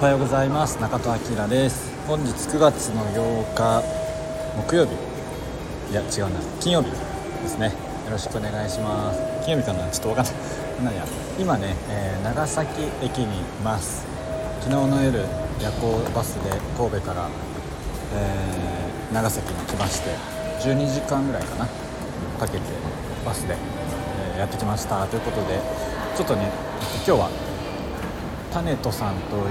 おはようございます。中戸明です。本日9月の8日木曜日。いや違うな。金曜日ですね。よろしくお願いします。金曜日かな？ちょっとわかんない。なんや。今ね、えー、長崎駅にいます。昨日の夜夜行バスで神戸から、えー、長崎に来まして12時間ぐらいかな？かけてバスで、えー、やってきました。ということでちょっとね今日はタネトさんという、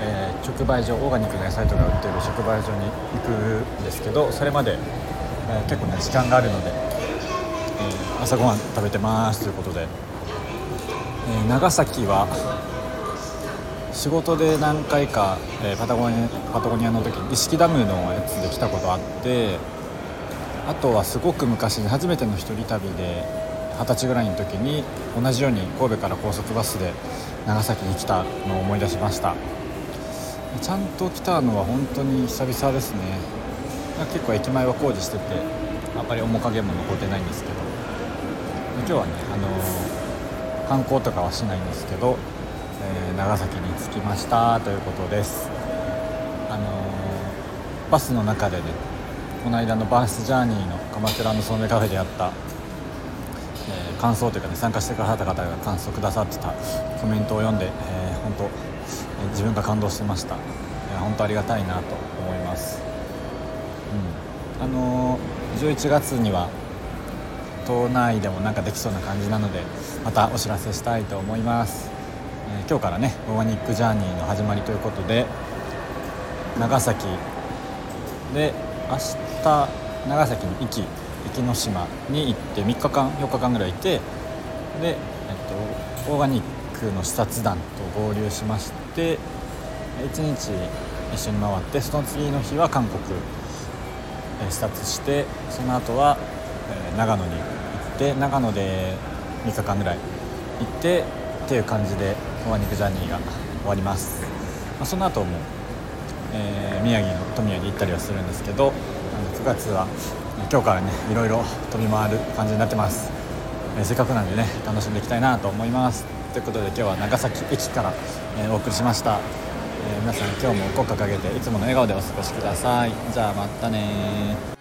えー、直売所オーガニックの野菜とか売ってる直売所に行くんですけどそれまで、えー、結構ね時間があるので、え、朝ごはん食べてますということで、え長崎は仕事で何回か、えパタゴニパタゴニアの時に意識ダムのやつで来たことあってあとはすごく昔に初めての一人旅で二十歳ぐらいの時に同じように神戸から高速バスで長崎に来たのを思い出しました。ちゃんと来たのは本当に久々ですね。結構駅前は工事しててあんまり面影も残ってないんですけど。今日はね、あのー、観光とかはしないんですけど、えー、長崎に着きましたということです。あのー、バスの中でねこの間のバースジャーニーの鎌倉のソメカフェであったえー、感想というかね参加してくださった方が感想くださってたコメントを読んで、えー、本当、え、自分が感動してました、えー、本当ありがたいなと思います、うん、あの、11月には島内でもなんかできそうな感じなのでまたお知らせしたいと思います、えー、今日からねオーガニックジャーニーの始まりということで長崎で明日長崎に行き壱岐島に行って3日間4日間ぐらいいてで、えっと、オーガニックの視察団と合流しまして1日一緒に回ってその次の日は韓国視察してその後は、え長野に行って長野で3日間ぐらい行ってっていう感じでオーガニックジャーニーが終わります、まあ、その後も、えー、宮城の富谷に行ったりはするんですけど9月は今日からねいろいろ飛び回る感じになってます、えー、せっかくなんでね楽しんでいきたいなと思います。ということで今日は長崎駅から、えー、お送りしました、え、皆さん今日も国歌掲げていつもの笑顔でお過ごしください。じゃあまたね